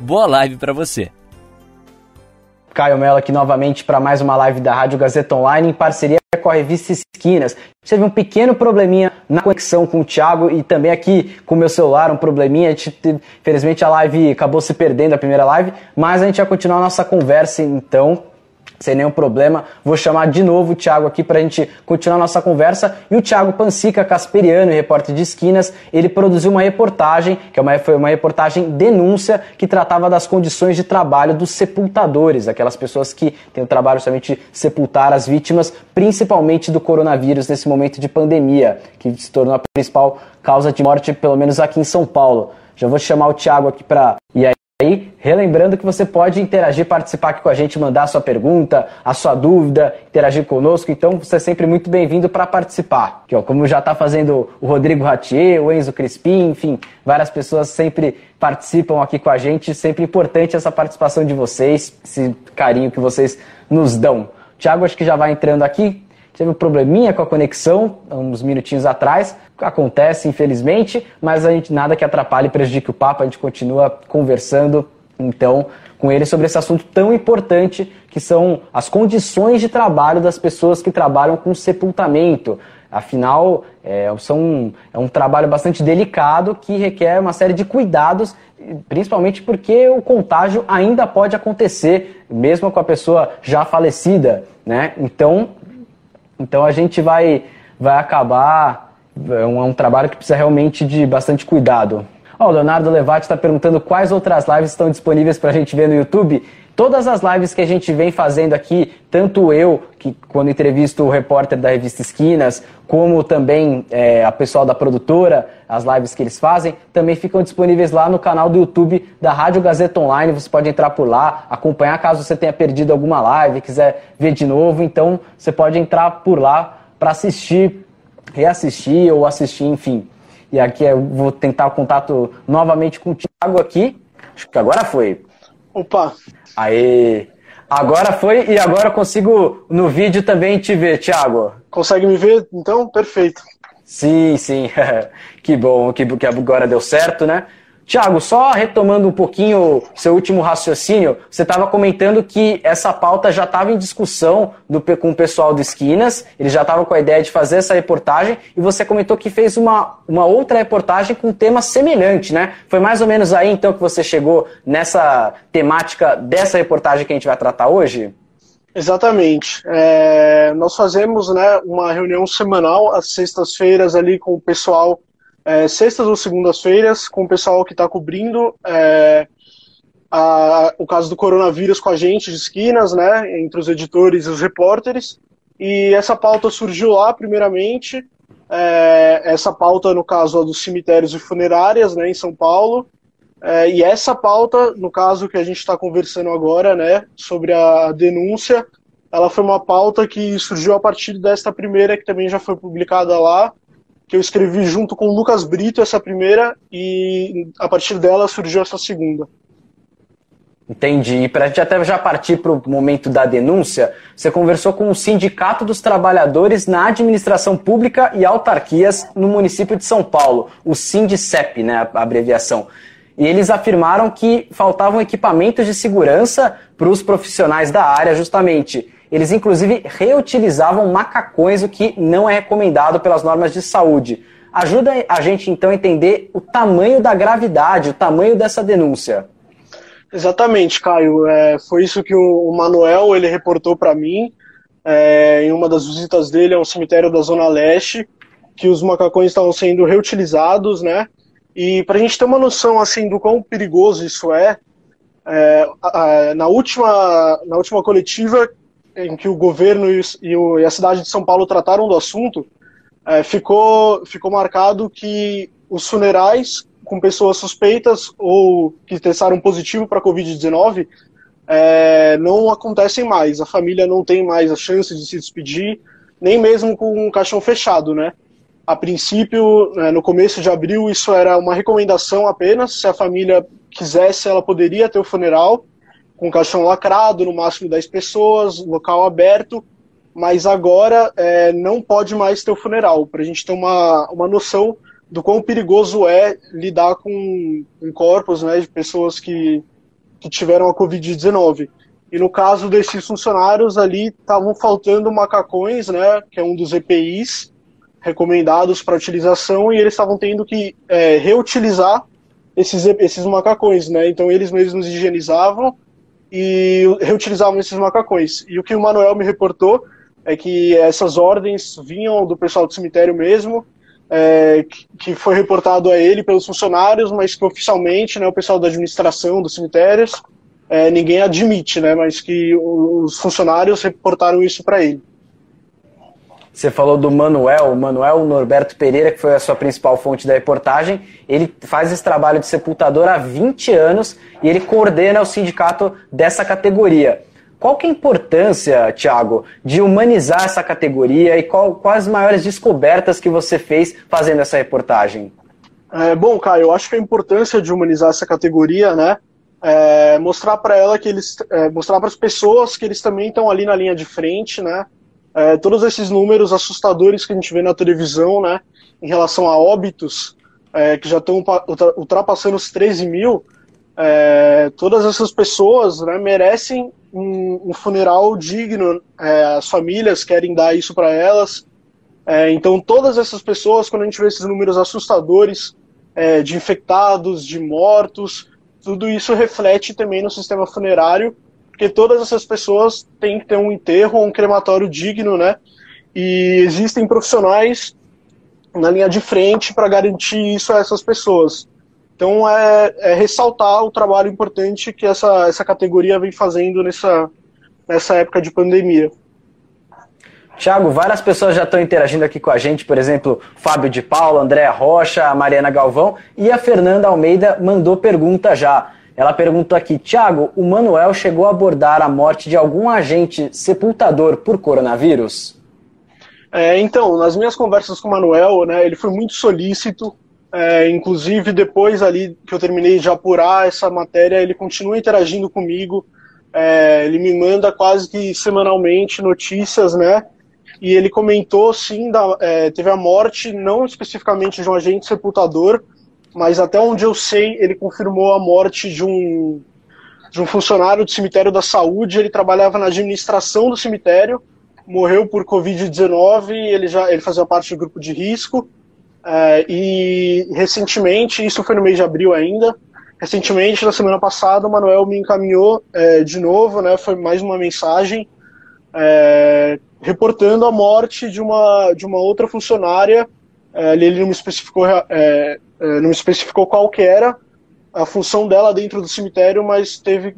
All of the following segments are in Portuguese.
Boa live para você. Caio Mello aqui novamente para mais uma live da Rádio Gazeta Online em parceria com a revista Esquinas. Teve um pequeno probleminha na conexão com o Thiago e também aqui com o meu celular, um probleminha. Infelizmente a live acabou se perdendo, a primeira live, mas a gente vai continuar a nossa conversa então sem nenhum problema. Vou chamar de novo o Thiago aqui para a gente continuar nossa conversa. E o Thiago Pansica Casperiano, repórter de esquinas, ele produziu uma reportagem, que é uma, foi uma reportagem denúncia, que tratava das condições de trabalho dos sepultadores, aquelas pessoas que têm o trabalho somente de sepultar as vítimas, principalmente do coronavírus nesse momento de pandemia, que se tornou a principal causa de morte, pelo menos aqui em São Paulo. Já vou chamar o Thiago aqui para. E aí, aí, relembrando que você pode interagir, participar aqui com a gente, mandar a sua pergunta, a sua dúvida, interagir conosco. Então, você é sempre muito bem-vindo para participar. Aqui, ó, como já está fazendo o Rodrigo Ratier, o Enzo Crispim, enfim, várias pessoas sempre participam aqui com a gente. Sempre importante essa participação de vocês, esse carinho que vocês nos dão. Tiago, acho que já vai entrando aqui. Teve um probleminha com a conexão uns minutinhos atrás. Acontece, infelizmente, mas a gente nada que atrapalhe e prejudique o papo. A gente continua conversando, então, com ele sobre esse assunto tão importante que são as condições de trabalho das pessoas que trabalham com sepultamento. Afinal, é, são, é um trabalho bastante delicado que requer uma série de cuidados, principalmente porque o contágio ainda pode acontecer, mesmo com a pessoa já falecida. Né? Então, então a gente vai, vai acabar. É um, é um trabalho que precisa realmente de bastante cuidado. Ó, o Leonardo Levati está perguntando quais outras lives estão disponíveis para a gente ver no YouTube. Todas as lives que a gente vem fazendo aqui, tanto eu, que quando entrevisto o repórter da revista Esquinas, como também é, a pessoal da produtora, as lives que eles fazem, também ficam disponíveis lá no canal do YouTube da Rádio Gazeta Online. Você pode entrar por lá, acompanhar caso você tenha perdido alguma live, quiser ver de novo. Então você pode entrar por lá para assistir, reassistir ou assistir, enfim. E aqui eu vou tentar o contato novamente com o Thiago aqui. Acho que agora foi. Opa! Aê! Agora foi e agora eu consigo no vídeo também te ver, Thiago. Consegue me ver? Então, perfeito. Sim, sim. que bom que, que agora deu certo, né? Tiago, só retomando um pouquinho seu último raciocínio, você estava comentando que essa pauta já estava em discussão do, com o pessoal do Esquinas, eles já estavam com a ideia de fazer essa reportagem, e você comentou que fez uma, uma outra reportagem com um tema semelhante, né? Foi mais ou menos aí então que você chegou nessa temática dessa reportagem que a gente vai tratar hoje? Exatamente. É, nós fazemos né, uma reunião semanal às sextas-feiras ali com o pessoal é, sextas ou segundas-feiras com o pessoal que está cobrindo é, a, o caso do coronavírus com a gente de esquinas, né, entre os editores e os repórteres. E essa pauta surgiu lá, primeiramente. É, essa pauta, no caso, dos cemitérios e funerárias, né, em São Paulo. É, e essa pauta, no caso que a gente está conversando agora, né, sobre a denúncia, ela foi uma pauta que surgiu a partir desta primeira, que também já foi publicada lá, que eu escrevi junto com o Lucas Brito essa primeira e a partir dela surgiu essa segunda. Entendi. E para a gente até já partir para o momento da denúncia, você conversou com o Sindicato dos Trabalhadores na Administração Pública e Autarquias no município de São Paulo, o SINDICEP, né, a abreviação. E eles afirmaram que faltavam equipamentos de segurança para os profissionais da área, justamente. Eles, inclusive, reutilizavam macacões, o que não é recomendado pelas normas de saúde. Ajuda a gente, então, a entender o tamanho da gravidade, o tamanho dessa denúncia. Exatamente, Caio. É, foi isso que o, Manuel ele reportou para mim é, em uma das visitas dele a um cemitério da Zona Leste, que os macacões estavam sendo reutilizados, né? E para a gente ter uma noção assim do quão perigoso isso é, é a, a, na última na última coletiva em que o governo e, o, e a cidade de São Paulo trataram do assunto, é, ficou, ficou marcado que os funerais com pessoas suspeitas ou que testaram positivo para Covid-19 é, não acontecem mais. A família não tem mais a chance de se despedir, nem mesmo com um caixão fechado, né? A princípio, né, no começo de abril, isso era uma recomendação apenas. Se a família quisesse, ela poderia ter o funeral com caixão lacrado, no máximo 10 pessoas, local aberto, mas agora é, não pode mais ter o funeral, para a gente ter uma, uma noção do quão perigoso é lidar com, com corpos né, de pessoas que, que tiveram a Covid-19. E no caso desses funcionários ali, estavam faltando macacões, né, que é um dos EPIs recomendados para utilização, e eles estavam tendo que é, reutilizar esses, esses macacões, né? Então eles mesmos higienizavam e reutilizavam esses macacões. E o que o Manuel me reportou é que essas ordens vinham do pessoal do cemitério mesmo, é, que foi reportado a ele pelos funcionários, mas que oficialmente, né, o pessoal da administração dos cemitérios, é, ninguém admite, né, mas que os funcionários reportaram isso para ele. Você falou do Manuel, o Manuel Norberto Pereira, que foi a sua principal fonte da reportagem. Ele faz esse trabalho de sepultador há 20 anos e ele coordena o sindicato dessa categoria. Qual que é a importância, Tiago, de humanizar essa categoria e qual, quais as maiores descobertas que você fez fazendo essa reportagem? É, bom, Caio, eu acho que a importância de humanizar essa categoria, né, é mostrar para ela que eles, é, mostrar para as pessoas que eles também estão ali na linha de frente, né, é, todos esses números assustadores que a gente vê na televisão, né, em relação a óbitos, é, que já estão ultrapassando os 13 mil, é, todas essas pessoas né, merecem um, um funeral digno, é, as famílias querem dar isso para elas. É, então, todas essas pessoas, quando a gente vê esses números assustadores é, de infectados, de mortos, tudo isso reflete também no sistema funerário, porque todas essas pessoas têm que ter um enterro ou um crematório digno, né? E existem profissionais na linha de frente para garantir isso a essas pessoas. Então é, é, ressaltar o trabalho importante que essa, essa categoria vem fazendo nessa, nessa época de pandemia. Tiago, várias pessoas já estão interagindo aqui com a gente, por exemplo, Fábio de Paula, Andréa Rocha, Mariana Galvão e a Fernanda Almeida mandou pergunta já. Ela perguntou aqui, Tiago, o Manuel chegou a abordar a morte de algum agente sepultador por coronavírus? É, então, nas minhas conversas com o Manuel, né, ele foi muito solícito, é, inclusive, depois ali que eu terminei de apurar essa matéria, ele continua interagindo comigo. É, ele me manda quase que semanalmente notícias, né? E ele comentou, sim, da, é, teve a morte, não especificamente de um agente sepultador, mas até onde eu sei, ele confirmou a morte de um, de um funcionário do cemitério da saúde. Ele trabalhava na administração do cemitério, morreu por Covid-19, ele já ele fazia parte do grupo de risco. É, e recentemente, isso foi no mês de abril ainda, recentemente, na semana passada, o Manuel me encaminhou é, de novo, né, foi mais uma mensagem é, reportando a morte de uma, de uma outra funcionária. É, ele não especificou, é, é, não me especificou qual que era a função dela dentro do cemitério, mas teve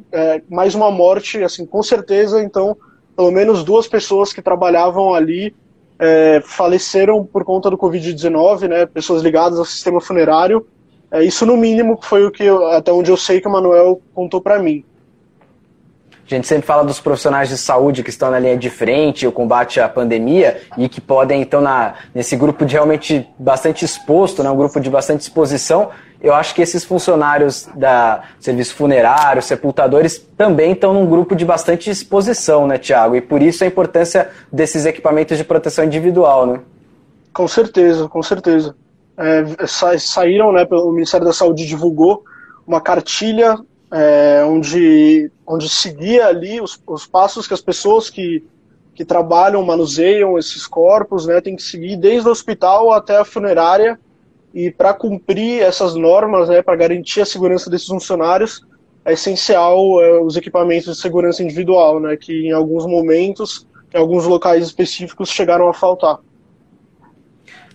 mais uma morte, assim, com certeza. Então, pelo menos duas pessoas que trabalhavam ali é, faleceram por conta do Covid-19, né, pessoas ligadas ao sistema funerário. É, isso, no mínimo, foi o que eu, até onde eu sei que o Manuel contou para mim. A gente sempre fala dos profissionais de saúde que estão na linha de frente, o combate à pandemia, e que podem, então, na, nesse grupo de realmente bastante exposto, né, um grupo de bastante exposição, eu acho que esses funcionários da serviço funerário, sepultadores, também estão num grupo de bastante exposição, né, Tiago? E por isso a importância desses equipamentos de proteção individual, né? Com certeza, com certeza. É, sa saíram, né, o Ministério da Saúde divulgou uma cartilha é, onde, onde seguia ali os, os passos que as pessoas que, que trabalham, manuseiam esses corpos, né, tem que seguir desde o hospital até a funerária, e para cumprir essas normas, né, para garantir a segurança desses funcionários, é essencial é, os equipamentos de segurança individual, né, que em alguns momentos, em alguns locais específicos, chegaram a faltar.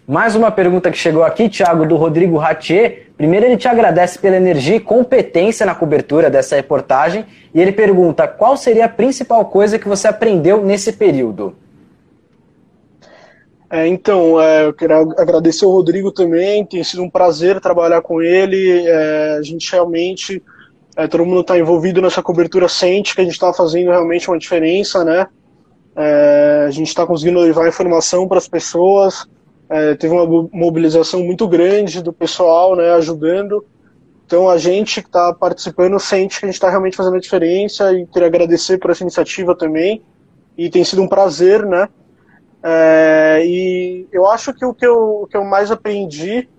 Mais uma pergunta que chegou aqui, Thiago, do Rodrigo Ratier. Primeiro, ele te agradece pela energia e competência na cobertura dessa reportagem e ele pergunta qual seria a principal coisa que você aprendeu nesse período. É, então, é, eu quero agradecer o Rodrigo também, tem sido um prazer trabalhar com ele. É, a gente realmente, é, todo mundo está envolvido nessa cobertura, sente que a gente está fazendo realmente uma diferença, né? É, a gente está conseguindo levar informação para as pessoas. É, teve uma mobilização muito grande do pessoal, né, ajudando. Então a gente que está participando sente que a gente está realmente fazendo a diferença e queria agradecer por essa iniciativa também. E tem sido um prazer, né? É, e eu acho que o que eu, o que eu mais aprendi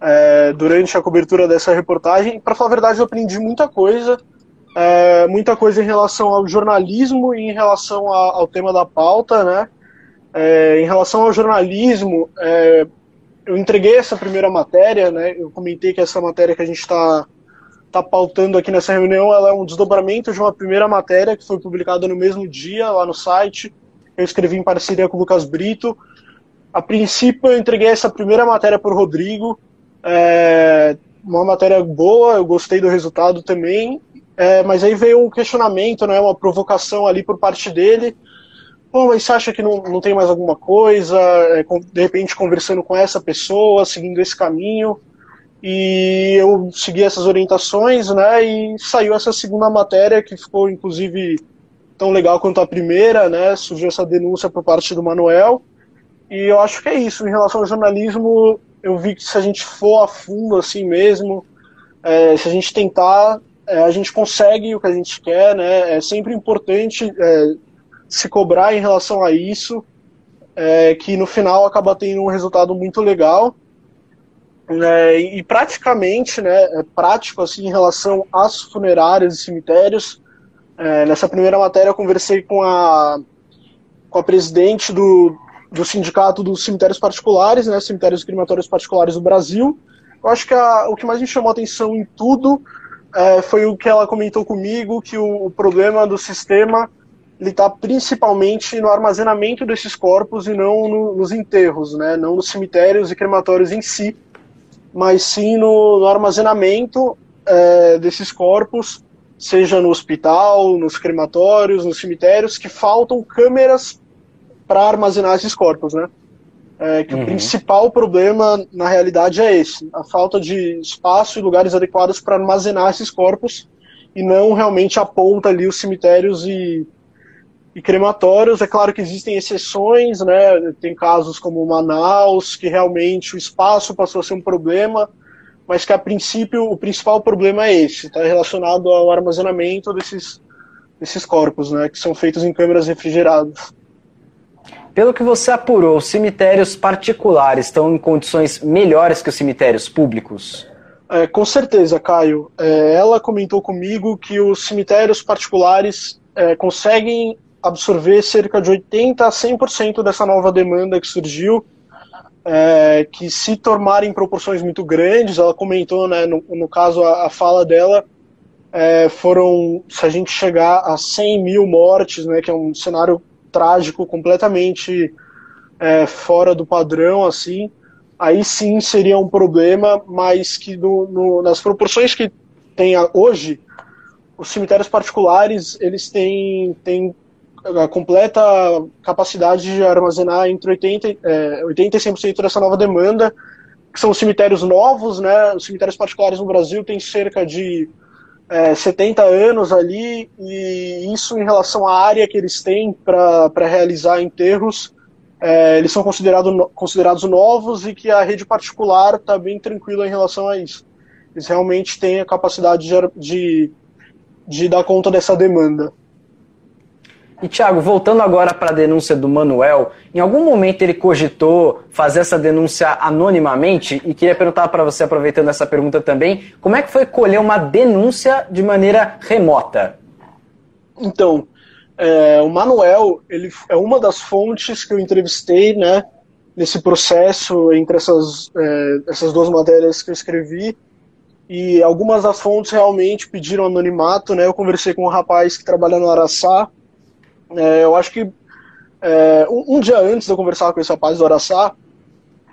é, durante a cobertura dessa reportagem, para falar a verdade, eu aprendi muita coisa, é, muita coisa em relação ao jornalismo e em relação a, ao tema da pauta, né? É, em relação ao jornalismo, é, eu entreguei essa primeira matéria, né? Eu comentei que essa matéria que a gente está tá pautando aqui nessa reunião, ela é um desdobramento de uma primeira matéria que foi publicada no mesmo dia lá no site eu escrevi em parceria com o Lucas Brito. A princípio, eu entreguei essa primeira matéria para o Rodrigo. É, uma matéria boa, eu gostei do resultado também. É, mas aí veio um questionamento, né, uma provocação ali por parte dele. Pô, mas você acha que não, não tem mais alguma coisa? É, de repente, conversando com essa pessoa, seguindo esse caminho. E eu segui essas orientações, né? E saiu essa segunda matéria, que ficou, inclusive, tão legal quanto a primeira, né? Surgiu essa denúncia por parte do Manuel. E eu acho que é isso. Em relação ao jornalismo, eu vi que se a gente for a fundo assim mesmo, é, se a gente tentar, é, a gente consegue o que a gente quer, né? É sempre importante é, se cobrar em relação a isso, é, que no final acaba tendo um resultado muito legal. É, e praticamente, né, é prático assim em relação às funerárias e cemitérios, é, nessa primeira matéria eu conversei com a, com a presidente do, do sindicato dos cemitérios particulares, né, cemitérios crematórios particulares do Brasil. Eu acho que a, o que mais me chamou a atenção em tudo é, foi o que ela comentou comigo, que o, o problema do sistema está principalmente no armazenamento desses corpos e não no, nos enterros, né, não nos cemitérios e crematórios em si, mas sim no, no armazenamento é, desses corpos seja no hospital, nos crematórios, nos cemitérios, que faltam câmeras para armazenar esses corpos, né? É, que uhum. o principal problema, na realidade, é esse: a falta de espaço e lugares adequados para armazenar esses corpos e não realmente aponta ali os cemitérios e, e crematórios. É claro que existem exceções, né? Tem casos como Manaus, que realmente o espaço passou a ser um problema, mas que a princípio o principal problema é esse, está relacionado ao armazenamento desses, desses corpos, né, que são feitos em câmeras refrigeradas. Pelo que você apurou, os cemitérios particulares estão em condições melhores que os cemitérios públicos? É, com certeza, Caio. É, ela comentou comigo que os cemitérios particulares é, conseguem absorver cerca de 80% a 100% dessa nova demanda que surgiu é, que se tomarem proporções muito grandes, ela comentou, né, no, no caso, a, a fala dela, é, foram, se a gente chegar a 100 mil mortes, né, que é um cenário trágico, completamente é, fora do padrão, assim, aí sim seria um problema, mas que no, nas proporções que tem hoje, os cemitérios particulares, eles têm, têm completa capacidade de armazenar entre 80, é, 80 e 100% dessa nova demanda, que são os cemitérios novos, né? Os cemitérios particulares no Brasil têm cerca de é, 70 anos ali, e isso em relação à área que eles têm para realizar enterros, é, eles são considerado, considerados novos e que a rede particular está bem tranquila em relação a isso. Eles realmente têm a capacidade de, de, de dar conta dessa demanda. E Thiago, voltando agora para a denúncia do Manuel, em algum momento ele cogitou fazer essa denúncia anonimamente? E queria perguntar para você, aproveitando essa pergunta também, como é que foi colher uma denúncia de maneira remota? Então, é, o Manuel ele é uma das fontes que eu entrevistei, né, nesse processo entre essas, é, essas duas matérias que eu escrevi. E algumas das fontes realmente pediram anonimato, né? Eu conversei com um rapaz que trabalha no Araçá, é, eu acho que é, um, um, dia antes de eu conversar com esse rapaz do Araçá,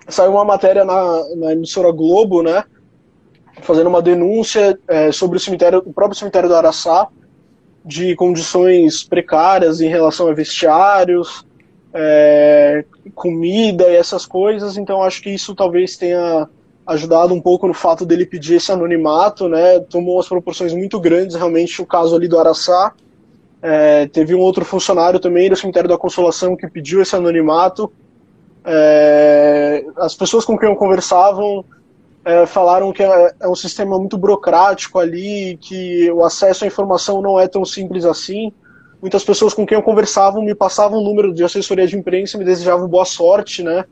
saiu uma matéria na, na emissora Globo, né? Fazendo uma denúncia é, sobre o cemitério, o próprio cemitério do Araçá, de condições precárias em relação a vestiários, é, comida e essas coisas, então acho que isso talvez tenha ajudado um pouco no fato dele pedir esse anonimato, né? Tomou umas proporções muito grandes, realmente, o caso ali do Araçá. É, teve um outro funcionário também do Cemitério da Consolação que pediu esse anonimato. É, as pessoas com quem eu conversavam é, falaram que é, é, um sistema muito burocrático ali, que o acesso à informação não é tão simples assim. Muitas pessoas com quem eu conversava me passavam o número de assessoria de imprensa me desejavam boa sorte, né?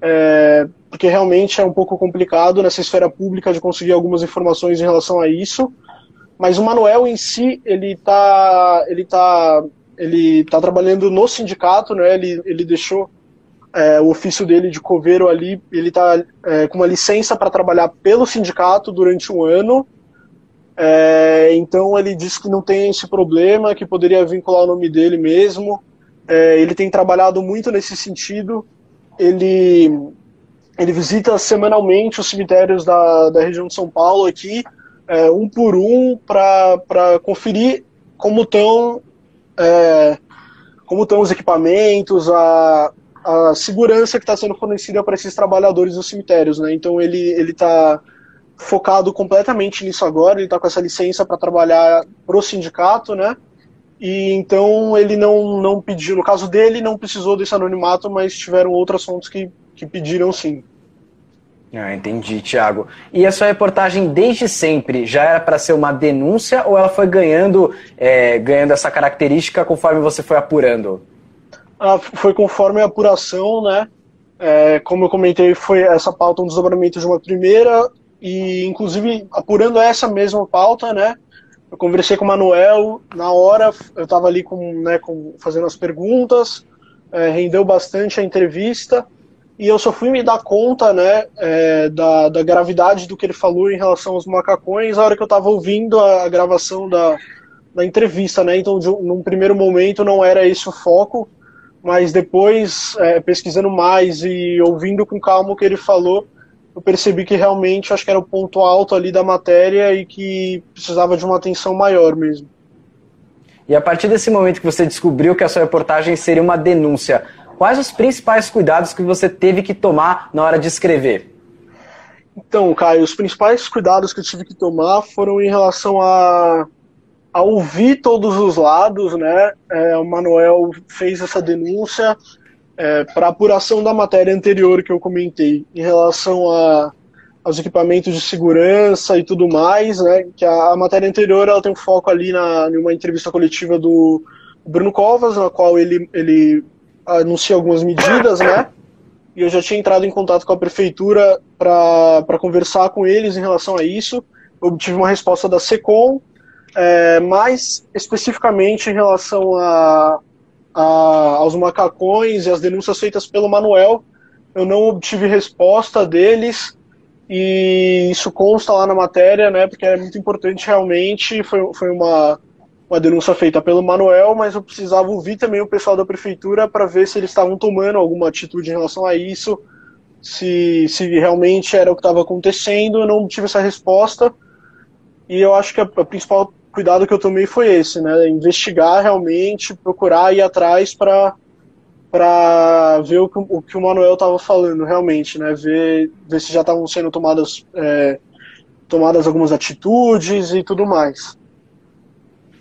É, porque realmente é um pouco complicado nessa esfera pública de conseguir algumas informações em relação a isso. Mas o Manuel em si, ele está ele tá, ele tá trabalhando no sindicato, né? Ele, ele deixou é, o ofício dele de coveiro ali, ele está é, com uma licença para trabalhar pelo sindicato durante um ano. É, então ele disse que não tem esse problema, que poderia vincular o nome dele mesmo. É, ele tem trabalhado muito nesse sentido. Ele ele visita semanalmente os cemitérios da, da região de São Paulo aqui, é, um por um, para conferir como estão é, como estão os equipamentos, a, a segurança que está sendo fornecida para esses trabalhadores dos cemitérios. Né? Então ele ele está focado completamente nisso agora, ele está com essa licença para trabalhar para o sindicato, né? E então ele não, não pediu, no caso dele, não precisou desse anonimato, mas tiveram outras fontes que que pediram sim. Ah, entendi, Thiago. E a sua reportagem desde sempre já era para ser uma denúncia ou ela foi ganhando, é, ganhando essa característica conforme você foi apurando? Ah, foi conforme a apuração, né? É, como eu comentei, foi essa pauta um desdobramento de uma primeira e, inclusive, apurando essa mesma pauta, né? Eu conversei com o Manuel na hora, eu estava ali com, né, com, fazendo as perguntas, é, rendeu bastante a entrevista e eu só fui me dar conta, né, é, da, da gravidade do que ele falou em relação aos macacões na hora que eu estava ouvindo a, a, gravação da, da entrevista, né, então de, num primeiro momento não era esse o foco, mas depois, é, pesquisando mais e ouvindo com calma o que ele falou, eu percebi que realmente acho que era o ponto alto ali da matéria e que precisava de uma atenção maior mesmo. E a partir desse momento que você descobriu que a sua reportagem seria uma denúncia, quais os principais cuidados que você teve que tomar na hora de escrever? Então, Caio, os principais cuidados que eu tive que tomar foram em relação a, a ouvir todos os lados, né? É, o Manuel fez essa denúncia é, para apuração da matéria anterior que eu comentei, em relação a, aos equipamentos de segurança e tudo mais, né? Que a, a matéria anterior ela tem um foco ali na, em uma entrevista coletiva do Bruno Covas, na qual ele, ele anuncia algumas medidas, né? E eu já tinha entrado em contato com a prefeitura para conversar com eles em relação a isso. Obtive uma resposta da SECOM, é, mais especificamente em relação a, a, aos macacões e as denúncias feitas pelo Manuel, eu não obtive resposta deles e isso consta lá na matéria, né? Porque é muito importante realmente. Foi, foi uma, uma denúncia feita pelo Manuel, mas eu precisava ouvir também o pessoal da prefeitura para ver se eles estavam tomando alguma atitude em relação a isso, se, se realmente era o que estava acontecendo. Eu não tive essa resposta e eu acho que a principal cuidado que eu tomei foi esse, né? Investigar realmente, procurar ir atrás para para ver o que, o que o Manuel estava falando realmente, né? Ver, ver se já estavam sendo tomadas é, tomadas algumas atitudes e tudo mais.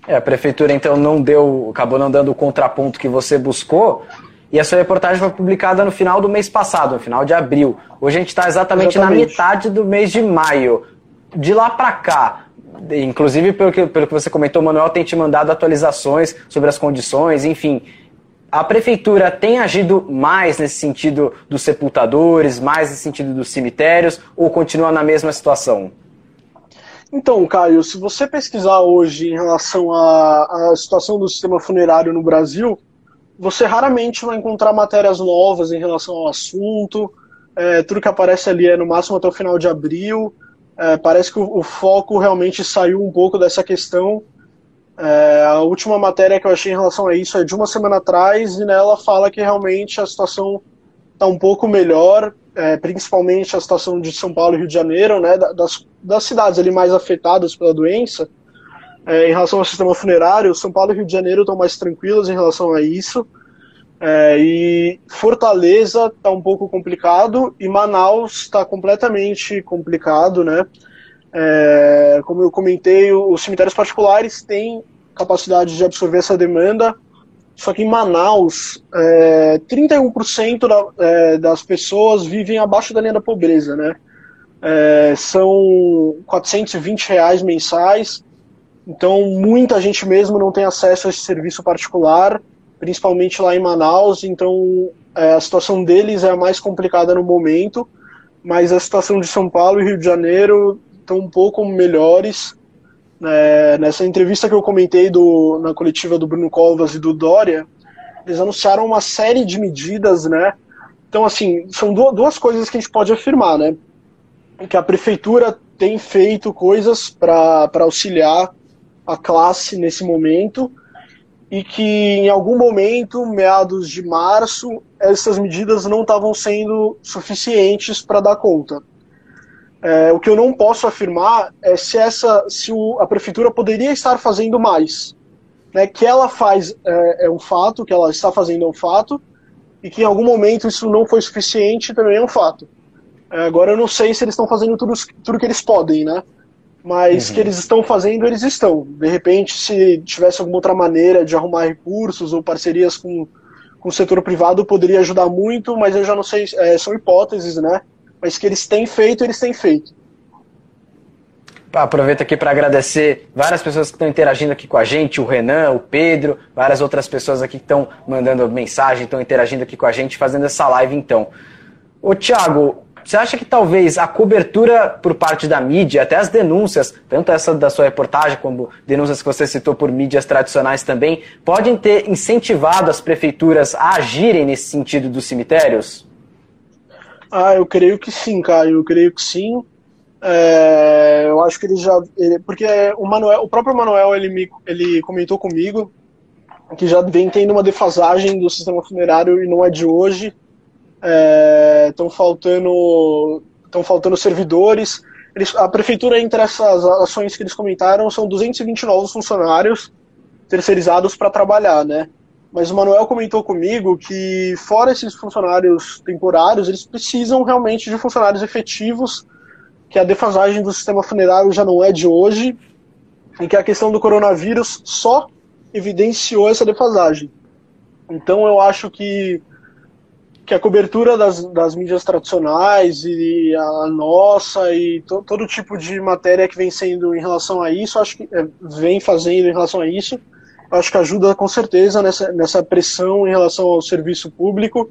É, a prefeitura então não deu, acabou não dando o contraponto que você buscou. E a sua reportagem foi publicada no final do mês passado, no final de abril. Hoje a gente está exatamente, exatamente, na metade do mês de maio. De lá para cá, inclusive pelo que, pelo que você comentou, o Manuel tem te mandado atualizações sobre as condições, enfim. A prefeitura tem agido mais nesse sentido dos sepultadores, mais nesse sentido dos cemitérios, ou continua na mesma situação? Então, Caio, se você pesquisar hoje em relação à, à situação do sistema funerário no Brasil, você raramente vai encontrar matérias novas em relação ao assunto. É, tudo que aparece ali é no máximo até o final de abril. É, parece que o, o, foco realmente saiu um pouco dessa questão. É, a última matéria que eu achei em relação a isso é de uma semana atrás e nela fala que realmente a situação está um pouco melhor é, principalmente a situação de São Paulo e Rio de Janeiro, né, das, das cidades ali mais afetadas pela doença, é, em relação ao sistema funerário, São Paulo e Rio de Janeiro estão mais tranquilos em relação a isso. É, e Fortaleza está um pouco complicado e Manaus está completamente complicado, né? É, como eu comentei, os cemitérios particulares têm capacidade de absorver essa demanda, só que em Manaus, é, 31% da, é, das pessoas vivem abaixo da linha da pobreza, né? É, são 420 reais mensais, então muita gente mesmo não tem acesso a esse serviço particular, principalmente lá em Manaus, então é, a situação deles é a mais complicada no momento, mas a situação de São Paulo e Rio de Janeiro estão um pouco melhores. É, nessa entrevista que eu comentei do, na coletiva do Bruno Covas e do Dória, eles anunciaram uma série de medidas, né? Então, assim, são duas coisas que a gente pode afirmar, né? Que a prefeitura tem feito coisas para auxiliar a classe nesse momento e que em algum momento, meados de março, essas medidas não estavam sendo suficientes para dar conta. É, o que eu não posso afirmar é se essa, se o, a prefeitura poderia estar fazendo mais. Né, que ela faz é, é, um fato, que ela está fazendo é um fato, e que em algum momento isso não foi suficiente também é um fato. É, agora eu não sei se eles estão fazendo tudo, tudo que eles podem, né? Mas uhum. que eles estão fazendo, eles estão. De repente, se tivesse alguma outra maneira de arrumar recursos ou parcerias com, com o setor privado, poderia ajudar muito, mas eu já não sei, é, são hipóteses, né? Mas que eles têm feito, eles têm feito. Aproveito aqui para agradecer várias pessoas que estão interagindo aqui com a gente, o Renan, o Pedro, várias outras pessoas aqui que estão mandando mensagem, estão interagindo aqui com a gente, fazendo essa live então. Ô Thiago, você acha que talvez a cobertura por parte da mídia, até as denúncias, tanto essa da sua reportagem como denúncias que você citou por mídias tradicionais também, podem ter incentivado as prefeituras a agirem nesse sentido dos cemitérios? Ah, eu creio que sim, Caio, eu creio que sim. É, eu acho que ele já. Ele, porque o, Manuel, o próprio Manuel ele, me, ele comentou comigo que já vem tendo uma defasagem do sistema funerário e não é de hoje. Estão é, faltando estão faltando servidores. Eles, a prefeitura, entre essas ações que eles comentaram, são 220 novos funcionários terceirizados para trabalhar, né? Mas o Manuel comentou comigo que, fora esses funcionários temporários, eles precisam realmente de funcionários efetivos, que a defasagem do sistema funerário já não é de hoje, e que a questão do coronavírus só evidenciou essa defasagem. Então eu acho que, que a cobertura das, das mídias tradicionais e a nossa e to, todo tipo de matéria que vem sendo em relação a isso, acho que é, vem fazendo em relação a isso, acho que ajuda com certeza nessa, nessa pressão em relação ao serviço público,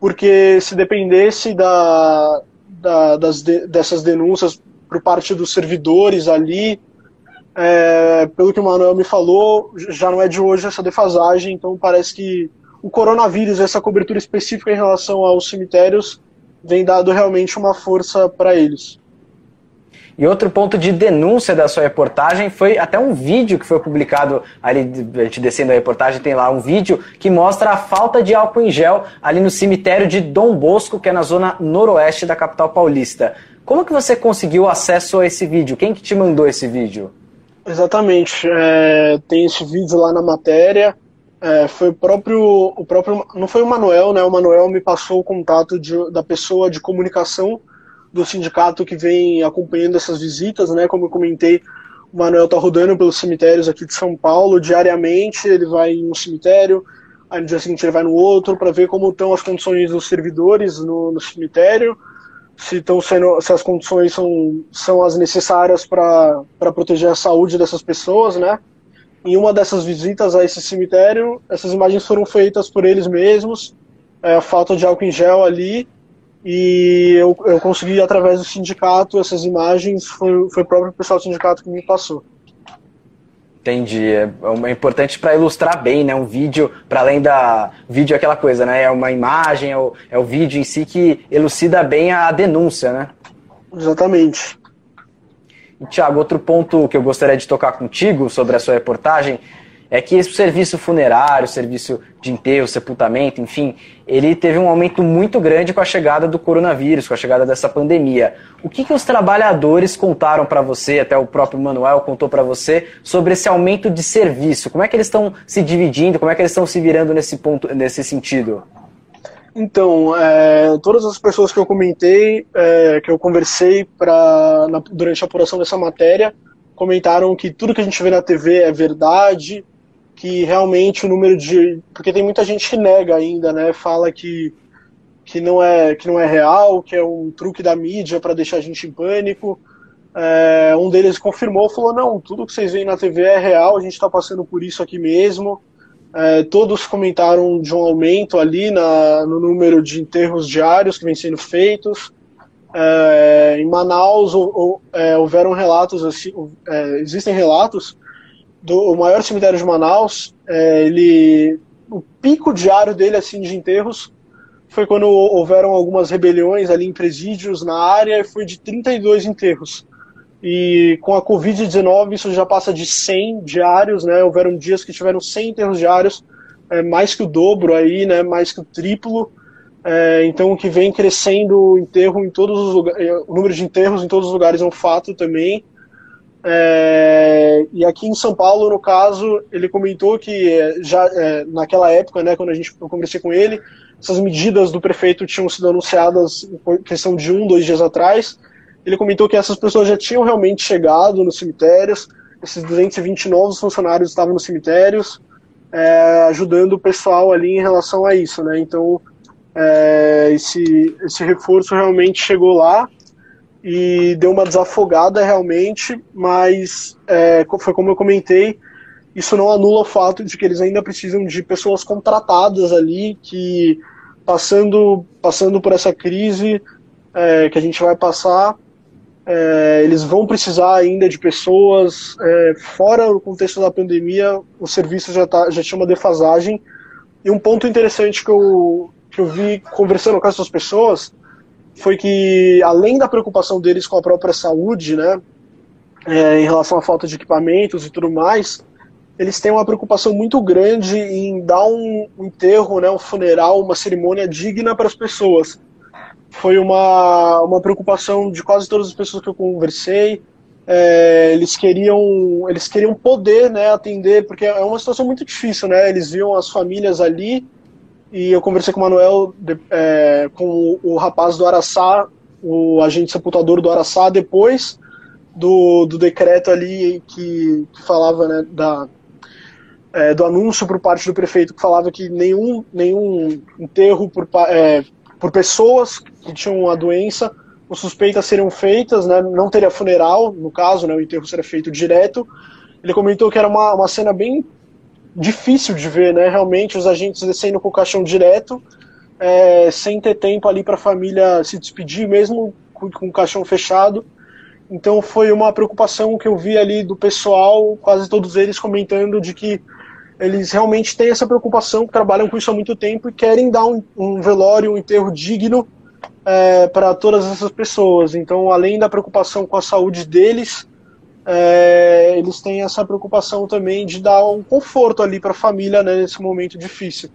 porque se dependesse da, da das de, dessas denúncias por parte dos servidores ali, é, pelo que o Manuel me falou, já não é de hoje essa defasagem, então parece que o coronavírus, essa cobertura específica em relação aos cemitérios, vem dado realmente uma força para eles. E outro ponto de denúncia da sua reportagem foi até um vídeo que foi publicado ali, a gente descendo a reportagem, tem lá um vídeo que mostra a falta de álcool em gel ali no cemitério de Dom Bosco, que é na zona noroeste da capital paulista. Como que você conseguiu acesso a esse vídeo? Quem que te mandou esse vídeo? Exatamente. É, tem esse vídeo lá na matéria. É, foi o próprio, o próprio. Não foi o Manuel, né? O Manuel me passou o contato de, da pessoa de comunicação do sindicato que vem acompanhando essas visitas, né? Como eu comentei, o Manuel está rodando pelos cemitérios aqui de São Paulo diariamente. Ele vai em um cemitério, aí no dia seguinte ele vai no outro para ver como estão as condições dos servidores no, no cemitério, se estão sendo, se as condições são, são as necessárias para proteger a saúde dessas pessoas, né? Em uma dessas visitas a esse cemitério, essas imagens foram feitas por eles mesmos. É, a falta de álcool em gel ali e eu, eu consegui, através do sindicato, essas imagens, foi, foi o próprio pessoal do sindicato que me passou. Entendi. É, é importante para ilustrar bem, né? Um vídeo, para além da. Vídeo é aquela coisa, né? É uma imagem, é o, é o vídeo em si que elucida bem a denúncia, né? Exatamente. E, Tiago, outro ponto que eu gostaria de tocar contigo sobre a sua reportagem é que esse serviço funerário, serviço de enterro, sepultamento, enfim, ele teve um aumento muito grande com a chegada do coronavírus, com a chegada dessa pandemia. O que, que os trabalhadores contaram para você, até o próprio Manuel contou para você, sobre esse aumento de serviço? Como é que eles estão se dividindo, como é que eles estão se virando nesse ponto, nesse sentido? Então, é, todas as pessoas que eu comentei, é, que eu conversei pra, na, durante a apuração dessa matéria, comentaram que tudo que a gente vê na TV é verdade, que realmente o número de. Porque tem muita gente que nega ainda, né? Fala que, que, não, é, que não é real, que é um truque da mídia para deixar a gente em pânico. É, um deles confirmou, falou: não, tudo que vocês veem na TV é real, a gente está passando por isso aqui mesmo. É, todos comentaram de um aumento ali na, no número de enterros diários que vem sendo feitos. É, em Manaus ou, ou, é, houveram relatos, assim, é, existem relatos do maior cemitério de Manaus, é, ele, o pico diário dele assim de enterros foi quando houveram algumas rebeliões ali em presídios na área e foi de 32 enterros. E com a Covid-19 isso já passa de 100 diários, né? Houveram dias que tiveram 100 enterros diários, é, mais que o dobro aí, né? Mais que o triplo. É, então, que vem crescendo o enterro em todos os lugares, é, o número de enterros em todos os lugares é um fato também. É, e aqui em São Paulo, no caso, ele comentou que é, já é, naquela época, né, quando a gente eu conversei com ele, essas medidas do prefeito tinham sido anunciadas em questão de um, dois dias atrás. Ele comentou que essas pessoas já tinham realmente chegado nos cemitérios, esses 220 novos funcionários estavam nos cemitérios, é, ajudando o pessoal ali em relação a isso, né? Então, é, esse, esse reforço realmente chegou lá e deu uma desafogada realmente, mas é, foi como eu comentei, isso não anula o fato de que eles ainda precisam de pessoas contratadas ali, que passando, passando por essa crise é, que a gente vai passar, é, eles vão precisar ainda de pessoas. É, fora o contexto da pandemia, o serviço já, tá, já tinha uma defasagem. E um ponto interessante que eu, que eu vi conversando com essas pessoas foi que, além da preocupação deles com a própria saúde, né, é, em relação à falta de equipamentos e tudo mais, eles têm uma preocupação muito grande em dar um enterro, né, um funeral, uma cerimônia digna para as pessoas. Foi uma, uma preocupação de quase todas as pessoas que eu conversei. É, eles queriam eles queriam poder né, atender, porque é uma situação muito difícil, né? Eles viam as famílias ali e eu conversei com o Manuel, é, com o, o, rapaz do Araçá, o agente sepultador do Araçá, depois do, do decreto ali que, que falava né, da, é, do anúncio por parte do prefeito que falava que nenhum, nenhum enterro por, é, por pessoas que tinham a doença ou suspeitas seriam feitas, né, não teria funeral, no caso, né, o enterro seria feito direto. Ele comentou que era uma, uma cena bem difícil de ver, né? Realmente os agentes descendo com o caixão direto, é, sem ter tempo ali para a família se despedir, mesmo com, com o caixão fechado. Então foi uma preocupação que eu vi ali do pessoal, quase todos eles comentando de que eles realmente têm essa preocupação, trabalham com isso há muito tempo e querem dar um, um velório, um enterro digno é, para todas essas pessoas. Então, além da preocupação com a saúde deles, é, eles têm essa preocupação também de dar um conforto ali para a família né, nesse momento difícil.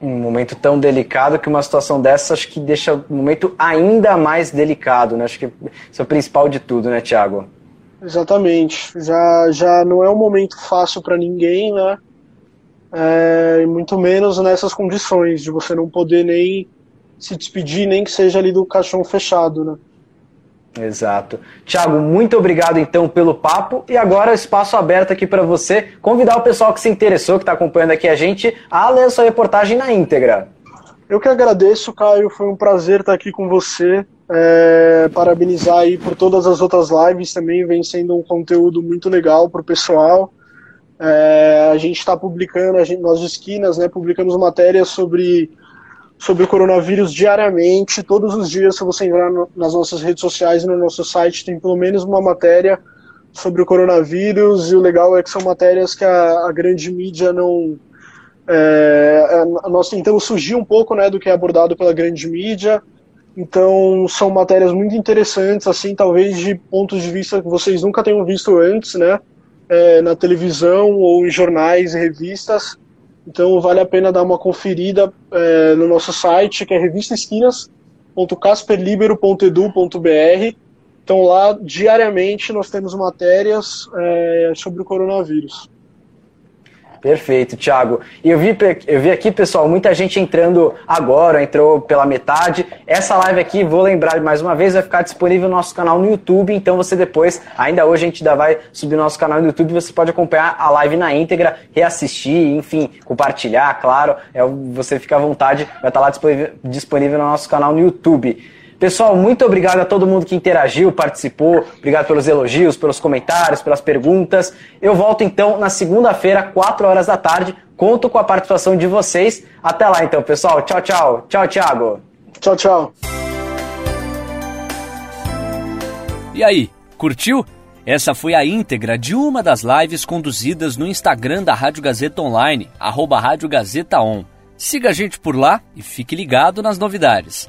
Um momento tão delicado que uma situação dessa acho que deixa o momento ainda mais delicado, né? Acho que isso é o principal de tudo, né, Tiago? Exatamente. Já, já não é um momento fácil para ninguém, né? É, muito menos nessas condições de você não poder nem se despedir, nem que seja ali do caixão fechado, né? Exato. Tiago, muito obrigado então pelo papo e agora espaço aberto aqui para você convidar o pessoal que se interessou, que está acompanhando aqui a gente, a ler a sua reportagem na íntegra. Eu que agradeço, Caio, foi um prazer estar aqui com você. É, parabenizar aí por todas as outras lives também, vem sendo um conteúdo muito legal para o pessoal. É, a gente está publicando, a gente, nós Esquinas, né, publicamos matérias sobre sobre o coronavírus diariamente, todos os dias, se você entrar no, nas nossas redes sociais e no nosso site, tem pelo menos uma matéria sobre o coronavírus, e o legal é que são matérias que a, a grande mídia não. É, é, nós tentamos fugir um pouco né, do que é abordado pela grande mídia, então são matérias muito interessantes, assim, talvez de pontos de vista que vocês nunca tenham visto antes, né? é, na televisão ou em jornais e revistas. Então vale a pena dar uma conferida é, no nosso site, que é revistaesquinas.casperlibero.edu.br. Então lá, diariamente, nós temos matérias é, sobre o coronavírus. Perfeito, Thiago. E eu vi, eu vi aqui, pessoal, muita gente entrando agora, entrou pela metade. Essa live aqui, vou lembrar mais uma vez, vai ficar disponível no nosso canal no YouTube. Então você depois, ainda hoje a gente ainda vai subir no nosso canal no YouTube. Você pode acompanhar a live na íntegra, reassistir, enfim, compartilhar, claro. É, você fica à vontade, vai estar lá disponível no nosso canal no YouTube. Pessoal, muito obrigado a todo mundo que interagiu, participou. Obrigado pelos elogios, pelos comentários, pelas perguntas. Eu volto então na segunda-feira, 4 horas da tarde. Conto com a participação de vocês. Até lá então, pessoal. Tchau, tchau. Tchau, Thiago. Tchau, tchau. E aí, curtiu? Essa foi a íntegra de uma das lives conduzidas no Instagram da Rádio Gazeta Online, arroba Rádio Gazeta On. Siga a gente por lá e fique ligado nas novidades